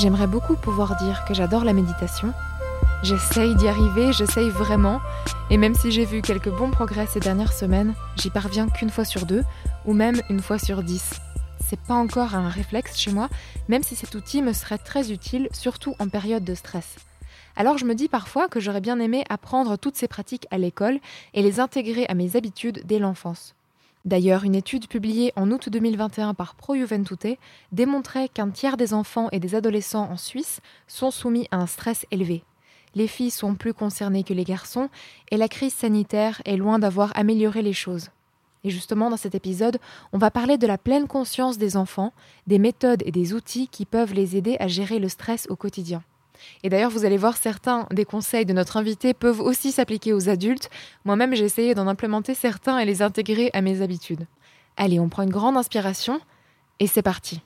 J'aimerais beaucoup pouvoir dire que j'adore la méditation. J'essaye d'y arriver, j'essaye vraiment, et même si j'ai vu quelques bons progrès ces dernières semaines, j'y parviens qu'une fois sur deux, ou même une fois sur dix. C'est pas encore un réflexe chez moi, même si cet outil me serait très utile, surtout en période de stress. Alors je me dis parfois que j'aurais bien aimé apprendre toutes ces pratiques à l'école et les intégrer à mes habitudes dès l'enfance. D'ailleurs, une étude publiée en août 2021 par Pro Juventute démontrait qu'un tiers des enfants et des adolescents en Suisse sont soumis à un stress élevé. Les filles sont plus concernées que les garçons et la crise sanitaire est loin d'avoir amélioré les choses. Et justement, dans cet épisode, on va parler de la pleine conscience des enfants, des méthodes et des outils qui peuvent les aider à gérer le stress au quotidien. Et d'ailleurs, vous allez voir, certains des conseils de notre invité peuvent aussi s'appliquer aux adultes. Moi-même, j'ai essayé d'en implémenter certains et les intégrer à mes habitudes. Allez, on prend une grande inspiration et c'est parti.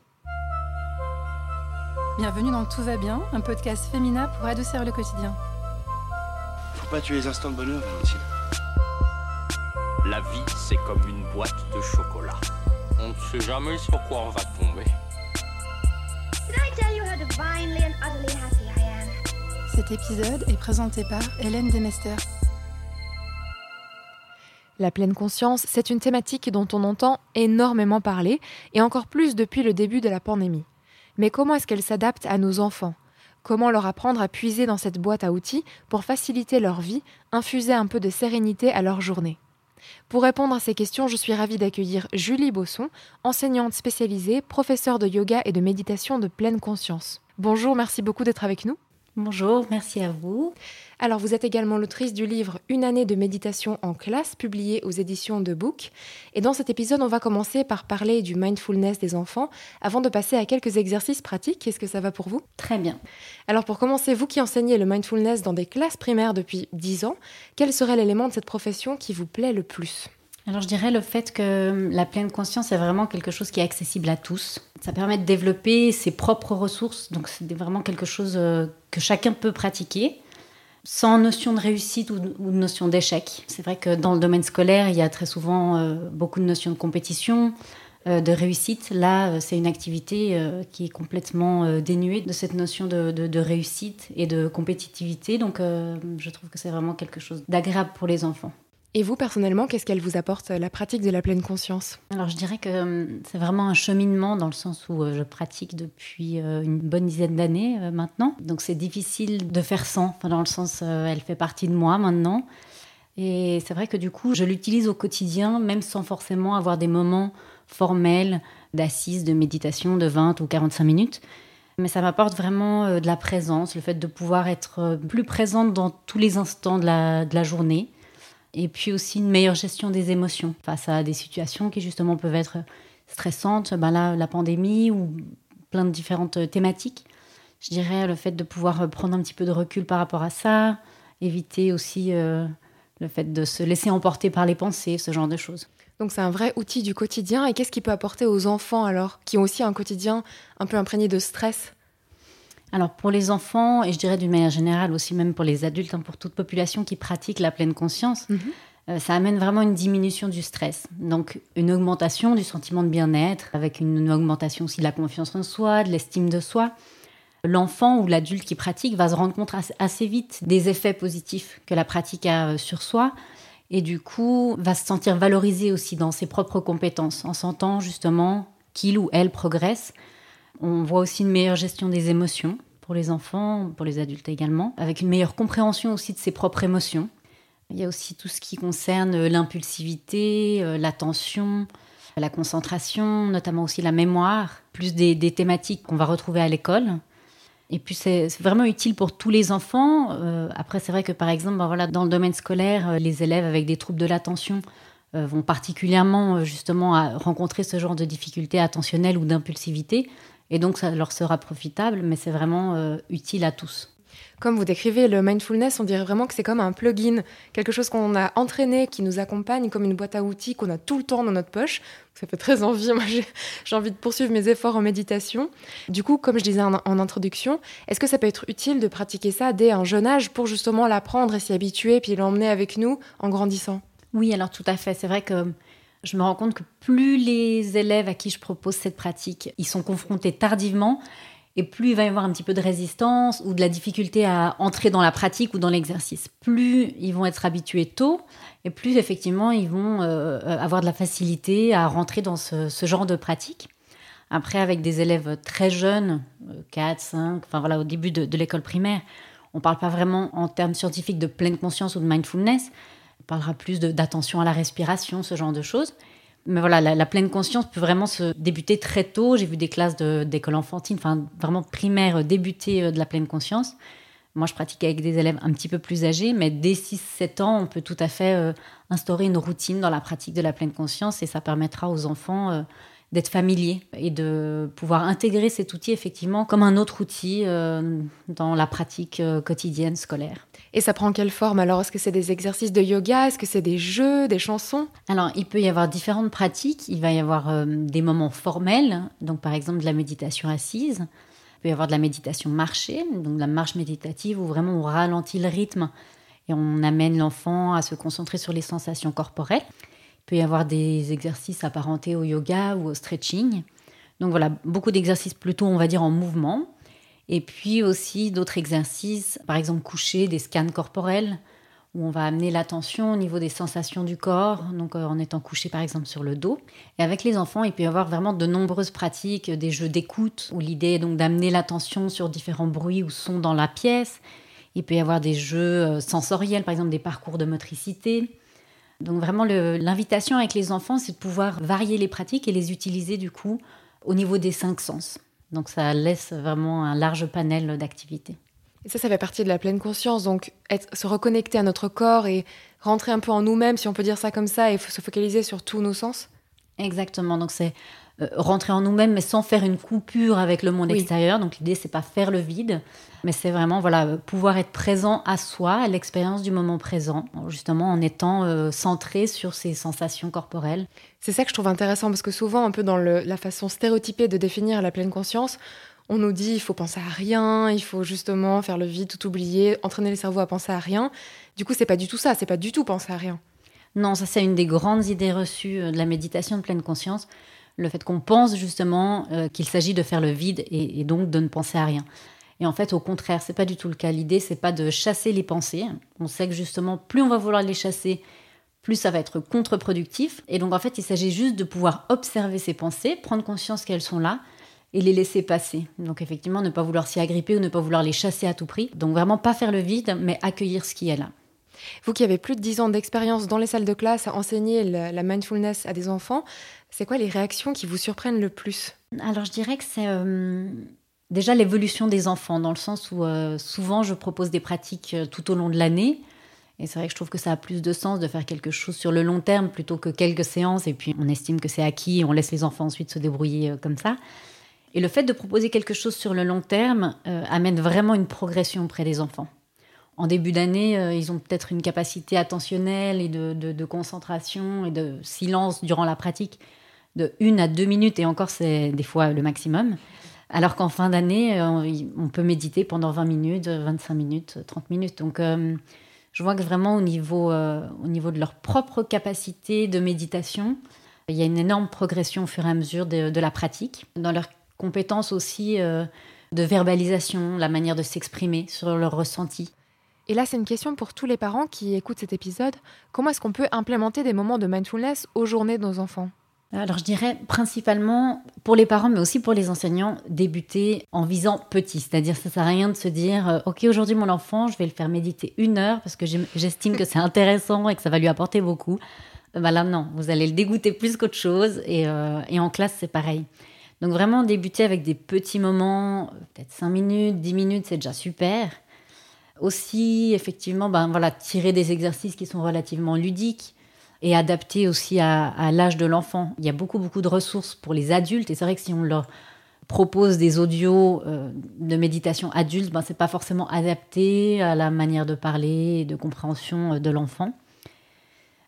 Bienvenue dans Tout va bien, un podcast féminin pour adoucir le quotidien. Faut pas tuer les instants de bonheur, Valentine. La vie, c'est comme une boîte de chocolat. On ne sait jamais sur quoi on va tomber. Did I tell you how divinely and utterly happy I am? Cet épisode est présenté par Hélène Demester. La pleine conscience, c'est une thématique dont on entend énormément parler, et encore plus depuis le début de la pandémie. Mais comment est-ce qu'elle s'adapte à nos enfants? Comment leur apprendre à puiser dans cette boîte à outils pour faciliter leur vie, infuser un peu de sérénité à leur journée? Pour répondre à ces questions, je suis ravie d'accueillir Julie Bosson, enseignante spécialisée, professeure de yoga et de méditation de pleine conscience. Bonjour, merci beaucoup d'être avec nous. Bonjour, merci à vous. Alors, vous êtes également l'autrice du livre Une année de méditation en classe, publié aux éditions de Book. Et dans cet épisode, on va commencer par parler du mindfulness des enfants, avant de passer à quelques exercices pratiques. Est-ce que ça va pour vous? Très bien. Alors, pour commencer, vous qui enseignez le mindfulness dans des classes primaires depuis 10 ans, quel serait l'élément de cette profession qui vous plaît le plus? Alors je dirais le fait que la pleine conscience est vraiment quelque chose qui est accessible à tous. Ça permet de développer ses propres ressources, donc c'est vraiment quelque chose euh, que chacun peut pratiquer sans notion de réussite ou ou notion d'échec. C'est vrai que dans le domaine scolaire, il y a très souvent euh, beaucoup de notions de compétition, euh, de réussite. Là, c'est une activité qui est complètement dénuée de cette notion de, réussite et de compétitivité. Donc, je trouve que c'est vraiment quelque chose d'agréable pour les enfants. Et vous, personnellement, qu'est-ce qu'elle vous apporte, la pratique de la pleine conscience Alors je dirais que euh, c'est vraiment un cheminement dans le sens où euh, je pratique depuis euh, une bonne dizaine d'années euh, maintenant. Donc c'est difficile de faire sans, dans le sens euh, elle fait partie de moi maintenant. Et c'est vrai que du coup je l'utilise au quotidien même sans forcément avoir des moments formels d'assises, de méditation de 20 ou 45 minutes. Mais ça m'apporte vraiment euh, de la présence, le fait de pouvoir être euh, plus présente dans tous les instants de la journée. Et puis aussi une meilleure gestion des émotions face à des situations qui justement peuvent être stressantes. Ben là, la pandémie ou plein de différentes thématiques. Je dirais le fait de pouvoir prendre un petit peu de recul par rapport à ça, éviter aussi euh, le fait de se laisser emporter par les pensées, ce genre de choses. Donc c'est un vrai outil du quotidien. Et qu'est-ce qu'il peut apporter aux enfants alors, qui ont aussi un quotidien un peu imprégné de stress? Alors pour les enfants, et je dirais d'une manière générale aussi même pour les adultes, hein, pour toute population qui pratique la pleine conscience, euh, ça amène vraiment une diminution du stress. Donc une augmentation du sentiment de bien-être, avec une augmentation aussi de la confiance en soi, de l'estime de soi. L'enfant ou l'adulte qui pratique va se rendre compte assez- assez vite des effets positifs que la pratique a euh, sur soi. Et du coup, va se sentir valorisé aussi dans ses propres compétences, en sentant justement qu'il ou elle progresse. On voit aussi une meilleure gestion des émotions pour les enfants, pour les adultes également, avec une meilleure compréhension aussi de ses propres émotions. Il y a aussi tout ce qui concerne euh, l'impulsivité, euh, l'attention, la concentration, notamment aussi la mémoire, plus des, thématiques qu'on va retrouver à l'école. Et puis c'est vraiment utile pour tous les enfants. Euh, après, c'est vrai que par exemple, ben voilà, dans le domaine scolaire, les élèves avec des troubles de l'attention vont particulièrement justement rencontrer ce genre de difficultés attentionnelles ou d'impulsivité. Et donc ça leur sera profitable, mais c'est vraiment euh, utile à tous. Comme vous décrivez le mindfulness, on dirait vraiment que c'est comme un plugin, quelque chose qu'on a entraîné, qui nous accompagne, comme une boîte à outils qu'on a tout le temps dans notre poche. Ça fait très envie. Moi, j'ai envie de poursuivre mes efforts en méditation. Du coup, comme je disais en, en introduction, est-ce que ça peut être utile de pratiquer ça dès un jeune âge pour justement l'apprendre et s'y habituer, puis l'emmener avec nous en grandissant? Oui, alors tout à fait. C'est vrai que je me rends compte que plus les élèves à qui je propose cette pratique, ils sont confrontés tardivement, Et plus il va y avoir un petit peu de résistance ou de la difficulté à entrer dans la pratique ou dans l'exercice. Plus ils vont être habitués tôt, et plus effectivement ils vont euh, avoir de la facilité à rentrer dans ce, genre de pratique. Après, avec des élèves très jeunes, 4, 5, enfin voilà, au début de, l'école primaire, on ne parle pas vraiment en termes scientifiques de pleine conscience ou de mindfulness. Parlera plus d'attention à la respiration, ce genre de choses. Mais voilà, la, pleine conscience peut vraiment se débuter très tôt. J'ai vu des classes d'école enfantine, enfin vraiment primaire, euh, débuter euh, de la pleine conscience. Moi, je pratique avec des élèves un petit peu plus âgés, mais dès 6-7 ans, on peut tout à fait euh, instaurer une routine dans la pratique de la pleine conscience et ça permettra aux enfants d'être familiers et de pouvoir intégrer cet outil effectivement comme un autre outil dans la pratique quotidienne scolaire. Et ça prend quelle forme? Alors Est-ce que c'est des exercices de yoga? Est-ce que c'est des jeux, des chansons? Alors, il peut y avoir différentes pratiques. Il va y avoir euh, des moments formels, donc par exemple de la méditation assise. Il peut y avoir de la méditation marchée, donc de la marche méditative où vraiment on ralentit le rythme et on amène l'enfant à se concentrer sur les sensations corporelles. Peut y avoir des exercices apparentés au yoga ou au stretching. Donc voilà, beaucoup d'exercices plutôt, on va dire, en mouvement. Et puis aussi d'autres exercices, par exemple coucher, des scans corporels, où on va amener l'attention au niveau des sensations du corps, donc euh, en étant couché par exemple sur le dos. Et avec les enfants, il peut y avoir vraiment de nombreuses pratiques, des jeux d'écoute, où l'idée est donc d'amener l'attention sur différents bruits ou sons dans la pièce. Il peut y avoir des jeux euh, sensoriels, par exemple des parcours de motricité. Donc vraiment, l'invitation avec les enfants, c'est de pouvoir varier les pratiques et les utiliser du coup au niveau des cinq sens. Donc ça laisse vraiment un large panel d'activités. Et ça, ça fait partie de la pleine conscience. Donc être, se reconnecter à notre corps et rentrer un peu en nous-mêmes, si on peut dire ça comme ça, et se focaliser sur tous nos sens. Exactement. Donc c'est rentrer en nous-mêmes, mais sans faire une coupure avec le monde extérieur. Donc l'idée, c'est pas faire le vide, mais c'est vraiment voilà euh, pouvoir être présent à soi, à l'expérience du moment présent, justement en étant euh, centré sur ses sensations corporelles. C'est ça que je trouve intéressant parce que souvent, un peu dans la façon stéréotypée de définir la pleine conscience, on nous dit il faut penser à rien, il faut justement faire le vide, tout oublier, entraîner le cerveau à penser à rien. Du coup, c'est pas du tout ça, c'est pas du tout penser à rien. Non, ça c'est une des grandes idées reçues de la méditation de pleine conscience le fait qu'on pense justement euh, qu'il s'agit de faire le vide et, donc de ne penser à rien. Et en fait, au contraire, c'est pas du tout le cas. L'idée, c'est pas de chasser les pensées. On sait que justement, plus on va vouloir les chasser, plus ça va être contre-productif. Et donc, en fait, il s'agit juste de pouvoir observer ces pensées, prendre conscience qu'elles sont là et les laisser passer. Donc, effectivement, ne pas vouloir s'y agripper ou ne pas vouloir les chasser à tout prix. Donc, vraiment pas faire le vide, mais accueillir ce qui est là. Vous qui avez plus de 10 ans d'expérience dans les salles de classe à enseigner la mindfulness à des enfants, c'est quoi les réactions qui vous surprennent le plus? Alors je dirais que c'est euh, déjà l'évolution des enfants, dans le sens où euh, souvent je propose des pratiques euh, tout au long de l'année. Et c'est vrai que je trouve que ça a plus de sens de faire quelque chose sur le long terme plutôt que quelques séances et puis on estime que c'est acquis et on laisse les enfants ensuite se débrouiller comme ça. Et le fait de proposer quelque chose sur le long terme amène vraiment une progression auprès des enfants. En début d'année, ils ont peut-être une capacité attentionnelle et de, concentration et de silence durant la pratique de 1 à 2 minutes, et encore c'est des fois le maximum. Alors qu'en fin d'année, euh, on peut méditer pendant 20 minutes, 25 minutes, 30 minutes. Donc euh, je vois que vraiment au niveau, euh, au niveau de leur propre capacité de méditation, il y a une énorme progression au fur et à mesure de, la pratique. Dans leurs compétences aussi de verbalisation, la manière de s'exprimer sur leurs ressentis. Et là, c'est une question pour tous les parents qui écoutent cet épisode. Comment est-ce qu'on peut implémenter des moments de mindfulness aux journées de nos enfants? Alors je dirais principalement pour les parents, mais aussi pour les enseignants, débuter en visant petit. C'est-à-dire ça sert à rien de se dire, euh, ok aujourd'hui mon enfant, je vais le faire méditer une heure parce que j'estime que c'est intéressant et que ça va lui apporter beaucoup. Bah là non, vous allez le dégoûter plus qu'autre chose et, euh, et en classe c'est pareil. Donc vraiment débuter avec des petits moments, peut-être 5 minutes, 10 minutes, c'est déjà super. Aussi, effectivement, ben voilà, tirer des exercices qui sont relativement ludiques et adapté aussi à, l'âge de l'enfant. Il y a beaucoup, beaucoup de ressources pour les adultes et c'est vrai que si on leur propose des audios euh, de méditation adulte, ben, ce n'est pas forcément adapté à la manière de parler et de compréhension euh, de l'enfant.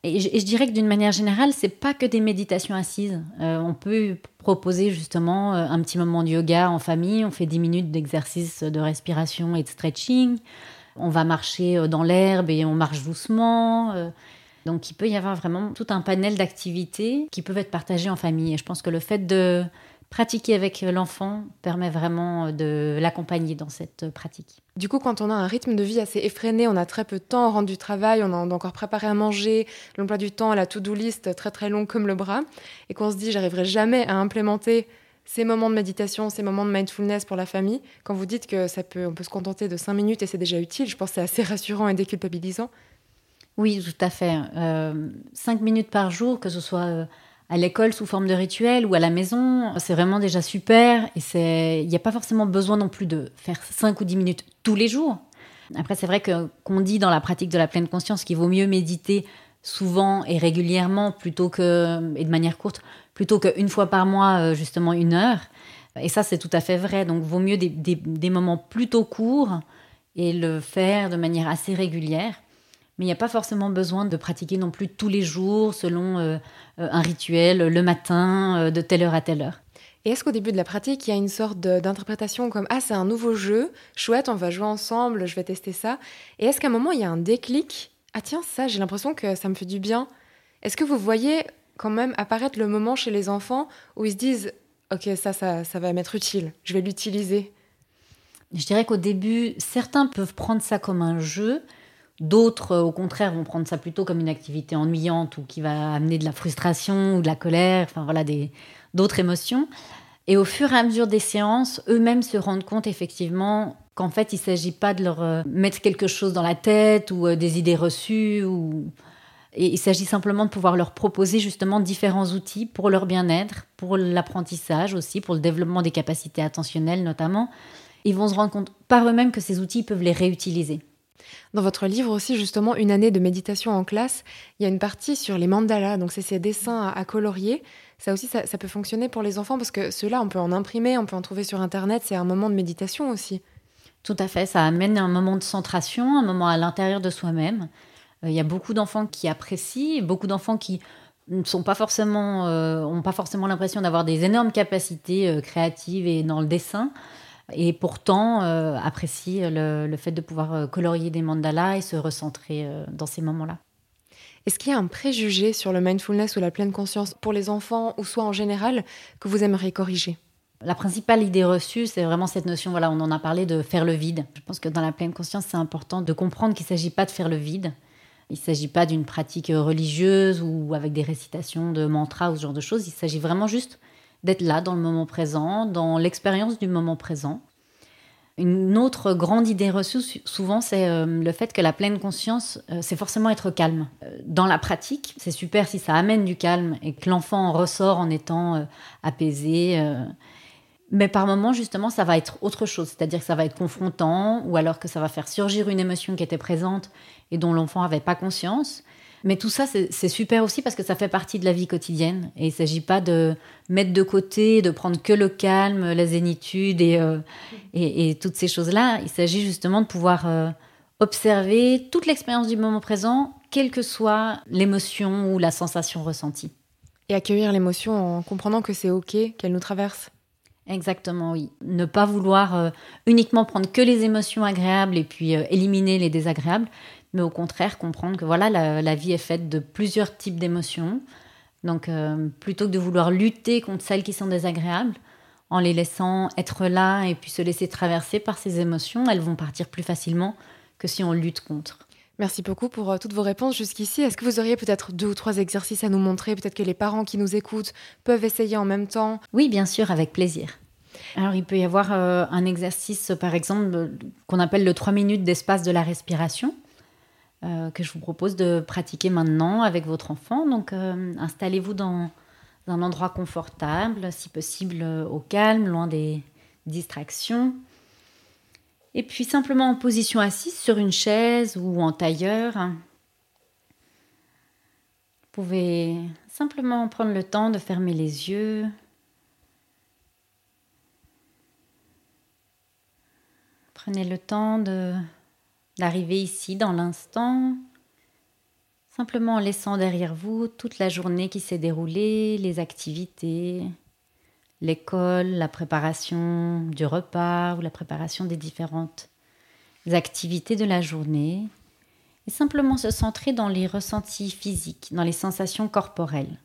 Et je, dirais que d'une manière générale, c'est pas que des méditations assises. Euh, on peut proposer justement un petit moment de yoga en famille. On fait 10 minutes d'exercice de respiration et de stretching. On va marcher dans l'herbe et on marche doucement. Donc il peut y avoir vraiment tout un panel d'activités qui peuvent être partagées en famille. Et je pense que le fait de pratiquer avec l'enfant permet vraiment de l'accompagner dans cette pratique. Du coup, quand on a un rythme de vie assez effréné, on a très peu de temps, on rentre du travail, on a encore préparé à manger, l'emploi du temps, la to-do list très très long comme le bras, et qu'on se dit j'arriverai jamais à implémenter ces moments de méditation, ces moments de mindfulness pour la famille, quand vous dites que ça peut, on peut se contenter de cinq minutes et c'est déjà utile, je pense que c'est assez rassurant et déculpabilisant. Oui, tout à fait. Euh, cinq minutes par jour, que ce soit euh, à l'école sous forme de rituel ou à la maison, c'est vraiment déjà super. Et c'est, il n'y a pas forcément besoin non plus de faire cinq ou dix minutes tous les jours. Après, c'est vrai que qu'on dit dans la pratique de la pleine conscience qu'il vaut mieux méditer souvent et régulièrement plutôt que et de manière courte plutôt qu'une fois par mois, euh, justement une heure. Et ça, c'est tout à fait vrai. Donc, vaut mieux des, moments plutôt courts et le faire de manière assez régulière. Mais il n'y a pas forcément besoin de pratiquer non plus tous les jours selon euh, euh, un rituel le matin, de telle heure à telle heure. Et est-ce qu'au début de la pratique, il y a une sorte d'interprétation comme Ah, c'est un nouveau jeu, chouette, on va jouer ensemble, je vais tester ça. Et est-ce qu'à un moment, il y a un déclic Ah, tiens, ça, j'ai l'impression que ça me fait du bien. Est-ce que vous voyez quand même apparaître le moment chez les enfants où ils se disent Ok, ça, ça, ça va m'être utile, je vais l'utiliser? Je dirais qu'au début, certains peuvent prendre ça comme un jeu, d'autres, au contraire, vont prendre ça plutôt comme une activité ennuyante ou qui va amener de la frustration ou de la colère, enfin voilà, d'autres émotions. Et au fur et à mesure des séances, eux-mêmes se rendent compte effectivement qu'en fait, il ne s'agit pas de leur euh, mettre quelque chose dans la tête ou euh, des idées reçues ou il s'agit simplement de pouvoir leur proposer justement différents outils pour leur bien-être, pour l'apprentissage aussi, pour le développement des capacités attentionnelles notamment. Ils vont se rendre compte par eux-mêmes que ces outils peuvent les réutiliser. Dans votre livre aussi, justement, Une année de méditation en classe, il y a une partie sur les mandalas, donc c'est ces dessins à, colorier. Ça aussi, ça, peut fonctionner pour les enfants parce que ceux-là, on peut en imprimer, on peut en trouver sur Internet, c'est un moment de méditation aussi. Tout à fait, ça amène un moment de centration, un moment à l'intérieur de soi-même. Euh, il y a beaucoup d'enfants qui apprécient, beaucoup d'enfants qui ne sont pas forcément, euh, pas forcément l'impression d'avoir des énormes capacités euh, créatives et dans le dessin, et pourtant apprécient le, fait de pouvoir colorier des mandalas et se recentrer dans ces moments-là. Est-ce qu'il y a un préjugé sur le mindfulness ou la pleine conscience pour les enfants ou soit en général que vous aimeriez corriger? La principale idée reçue, c'est vraiment cette notion, voilà, on en a parlé de faire le vide. Je pense que dans la pleine conscience, c'est important de comprendre qu'il ne s'agit pas de faire le vide, il ne s'agit pas d'une pratique religieuse ou avec des récitations de mantras ou ce genre de choses. Il s'agit vraiment juste d'être là dans le moment présent, dans l'expérience du moment présent. Une autre grande idée reçue, souvent, c'est euh, le fait que la pleine conscience, euh, c'est forcément être calme. Euh, dans la pratique, c'est super si ça amène du calme et que l'enfant en ressort en étant apaisé. Mais par moments, justement, ça va être autre chose. C'est-à-dire que ça va être confrontant ou alors que ça va faire surgir une émotion qui était présente et dont l'enfant n'avait pas conscience. Mais tout ça, c'est super aussi parce que ça fait partie de la vie quotidienne. Et il ne s'agit pas de mettre de côté, de prendre que le calme, la zénitude et, euh, toutes ces choses-là. Il s'agit justement de pouvoir euh, observer toute l'expérience du moment présent, quelle que soit l'émotion ou la sensation ressentie. Et accueillir l'émotion en comprenant que c'est OK, qu'elle nous traverse. Exactement, oui. Ne pas vouloir euh, uniquement prendre que les émotions agréables et puis éliminer les désagréables, mais au contraire comprendre que voilà, la, vie est faite de plusieurs types d'émotions. Donc euh, plutôt que de vouloir lutter contre celles qui sont désagréables, en les laissant être là et puis se laisser traverser par ces émotions, elles vont partir plus facilement que si on lutte contre. Merci beaucoup pour euh, toutes vos réponses jusqu'ici. Est-ce que vous auriez peut-être deux ou trois exercices à nous montrer? Peut-être que les parents qui nous écoutent peuvent essayer en même temps Oui, bien sûr, avec plaisir. Alors, il peut y avoir euh, un exercice, par exemple, qu'on appelle le 3 minutes d'espace de la respiration. Euh, que je vous propose de pratiquer maintenant avec votre enfant. Donc, installez-vous dans un endroit confortable, si possible au calme, loin des distractions. Et puis simplement en position assise sur une chaise ou en tailleur. Vous pouvez simplement prendre le temps de fermer les yeux. Prenez le temps d'arriver ici dans l'instant, simplement en laissant derrière vous toute la journée qui s'est déroulée, les activités, l'école, la préparation du repas ou la préparation des différentes activités de la journée, et simplement se centrer dans les ressentis physiques, dans les sensations corporelles.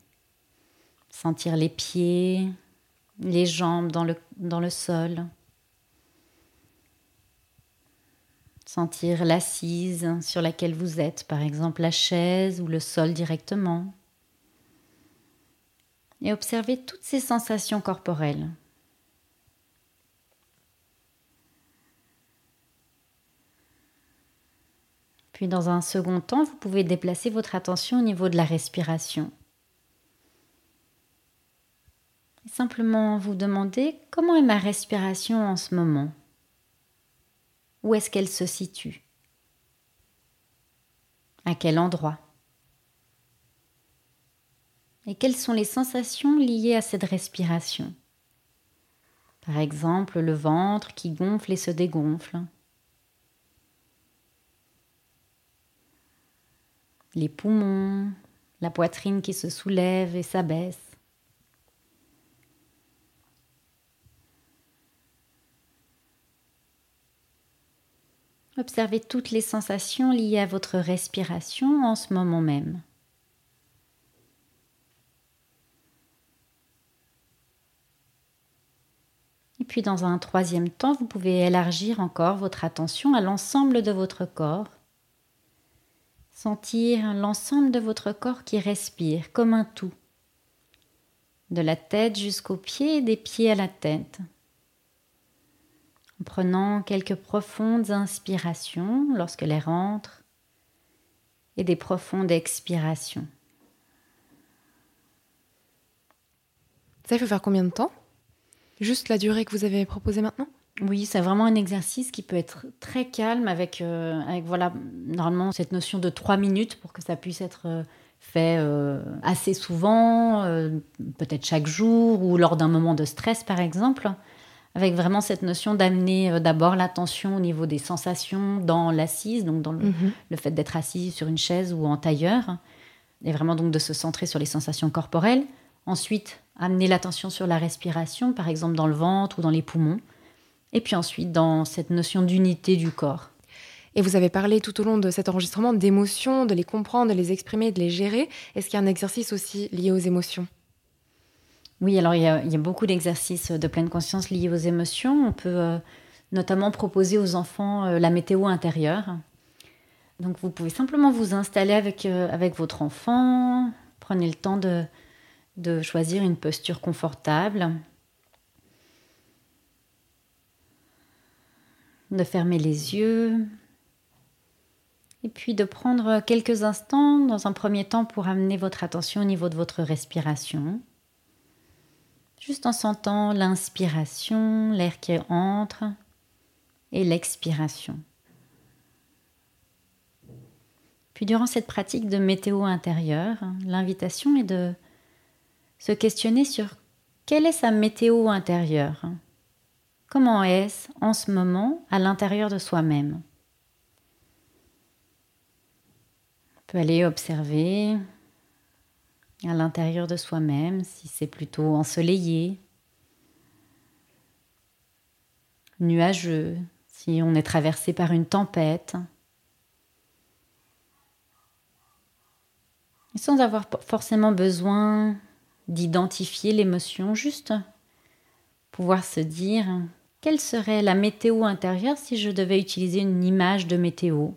Sentir les pieds, les jambes dans le, dans sol. Sentir l'assise sur laquelle vous êtes, par exemple la chaise ou le sol directement. Et observer toutes ces sensations corporelles. Puis dans un second temps, vous pouvez déplacer votre attention au niveau de la respiration. Et simplement vous demander comment est ma respiration en ce moment? Où est-ce qu'elle se situe? À quel endroit? Et quelles sont les sensations liées à cette respiration? Par exemple, le ventre qui gonfle et se dégonfle. Les poumons, la poitrine qui se soulève et s'abaisse. Observez toutes les sensations liées à votre respiration en ce moment même. Et puis dans un troisième temps, vous pouvez élargir encore votre attention à l'ensemble de votre corps. Sentir l'ensemble de votre corps qui respire comme un tout, de la tête jusqu'aux pieds et des pieds à la tête en prenant quelques profondes inspirations lorsque l'air entre et des profondes expirations. Ça, il faut faire combien de temps? Juste la durée que vous avez proposée maintenant Oui, c'est vraiment un exercice qui peut être très calme avec, euh, avec voilà, normalement cette notion de trois minutes pour que ça puisse être euh, fait euh, assez souvent, peut-être chaque jour ou lors d'un moment de stress par exemple avec vraiment cette notion d'amener d'abord l'attention au niveau des sensations dans l'assise, donc dans mhm. le, fait d'être assis sur une chaise ou en tailleur, et vraiment donc de se centrer sur les sensations corporelles. Ensuite, amener l'attention sur la respiration, par exemple dans le ventre ou dans les poumons. Et puis ensuite, dans cette notion d'unité du corps. Et vous avez parlé tout au long de cet enregistrement d'émotions, de les comprendre, de les exprimer, de les gérer. Est-ce qu'il y a un exercice aussi lié aux émotions? Oui, alors il y a, beaucoup d'exercices de pleine conscience liés aux émotions. On peut euh, notamment proposer aux enfants euh, la météo intérieure. Donc vous pouvez simplement vous installer avec, euh, avec votre enfant, prenez le temps de, de choisir une posture confortable, de fermer les yeux, et puis de prendre quelques instants dans un premier temps pour amener votre attention au niveau de votre respiration juste en sentant l'inspiration, l'air qui entre, et l'expiration. Puis durant cette pratique de météo intérieure, l'invitation est de se questionner sur quelle est sa météo intérieure Comment est-ce en ce moment à l'intérieur de soi-même? On peut aller observer à l'intérieur de soi-même, si c'est plutôt ensoleillé, nuageux, si on est traversé par une tempête. Sans avoir forcément besoin d'identifier l'émotion, juste pouvoir se dire quelle serait la météo intérieure si je devais utiliser une image de météo?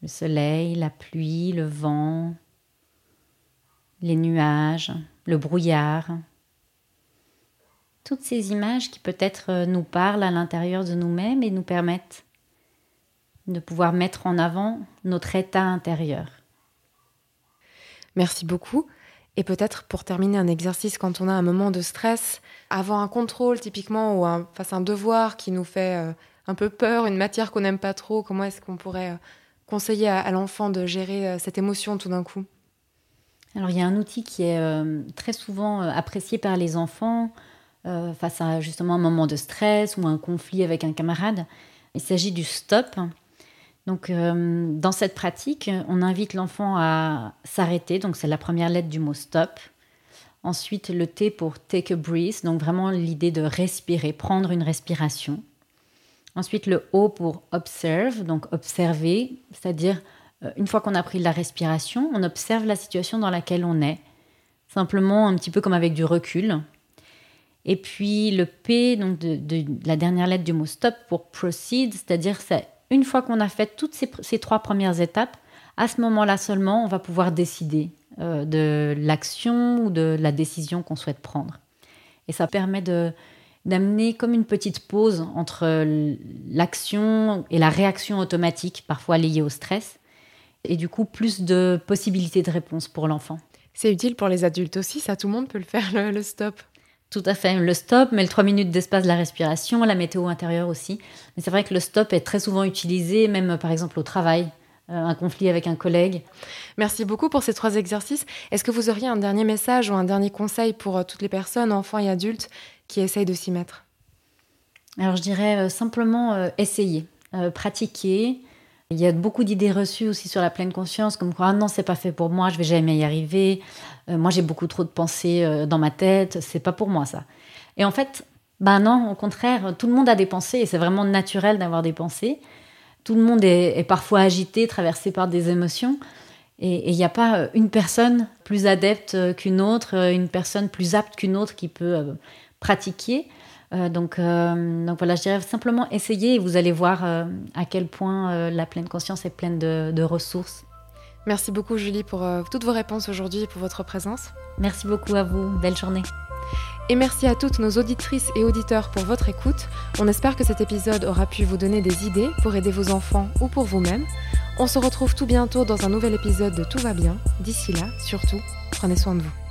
Le soleil, la pluie, le vent, les nuages, le brouillard. Toutes ces images qui peut-être euh, nous parlent à l'intérieur de nous-mêmes et nous permettent de pouvoir mettre en avant notre état intérieur. Merci beaucoup. Et peut-être pour terminer un exercice quand on a un moment de stress, avant un contrôle typiquement ou face à un devoir qui nous fait euh, un peu peur, une matière qu'on n'aime pas trop, comment est-ce qu'on pourrait euh, conseiller à l'enfant de gérer cette émotion tout d'un coup? Alors il y a un outil qui est euh, très souvent euh, apprécié par les enfants euh, face à justement un moment de stress ou un conflit avec un camarade. Il s'agit du stop. Donc dans cette pratique, on invite l'enfant à s'arrêter, donc c'est la première lettre du mot stop. Ensuite le T pour take a breath, donc vraiment l'idée de respirer, prendre une respiration. Ensuite le O pour observe, donc observer, c'est-à-dire euh, une fois qu'on a pris de la respiration, on observe la situation dans laquelle on est, simplement un petit peu comme avec du recul. Et puis le P, donc de, la dernière lettre du mot stop pour proceed, c'est-à-dire c'est une fois qu'on a fait toutes ces, trois premières étapes, à ce moment-là seulement, on va pouvoir décider euh, de l'action ou de la décision qu'on souhaite prendre. Et ça permet d'amener comme une petite pause entre l'action et la réaction automatique, parfois liée au stress, et du coup plus de possibilités de réponse pour l'enfant. C'est utile pour les adultes aussi, ça tout le monde peut le faire, le, stop. Tout à fait, le stop, mais le 3 minutes d'espace de la respiration, la météo intérieure aussi. Mais c'est vrai que le stop est très souvent utilisé, même par exemple au travail, euh, un conflit avec un collègue. Merci beaucoup pour ces trois exercices. Est-ce que vous auriez un dernier message ou un dernier conseil pour euh, toutes les personnes, enfants et adultes, qui essayent de s'y mettre? Alors je dirais euh, simplement essayer, pratiquer, il y a beaucoup d'idées reçues aussi sur la pleine conscience, comme quoi ah non, c'est pas fait pour moi, je vais jamais y arriver. Euh, moi, j'ai beaucoup trop de pensées euh, dans ma tête, c'est pas pour moi ça. Et en fait, ben non, au contraire, tout le monde a des pensées et c'est vraiment naturel d'avoir des pensées. Tout le monde est, parfois agité, traversé par des émotions. Et il n'y a pas euh, une personne plus adepte qu'une autre, une personne plus apte qu'une autre qui peut pratiquer. Euh, donc, euh, donc voilà, je dirais simplement essayez et vous allez voir euh, à quel point la pleine conscience est pleine de, ressources. Merci beaucoup Julie pour toutes vos réponses aujourd'hui et pour votre présence. Merci beaucoup à vous, belle journée. Et merci à toutes nos auditrices et auditeurs pour votre écoute. On espère que cet épisode aura pu vous donner des idées pour aider vos enfants ou pour vous-même. On se retrouve tout bientôt dans un nouvel épisode de Tout va bien. D'ici là, surtout, prenez soin de vous.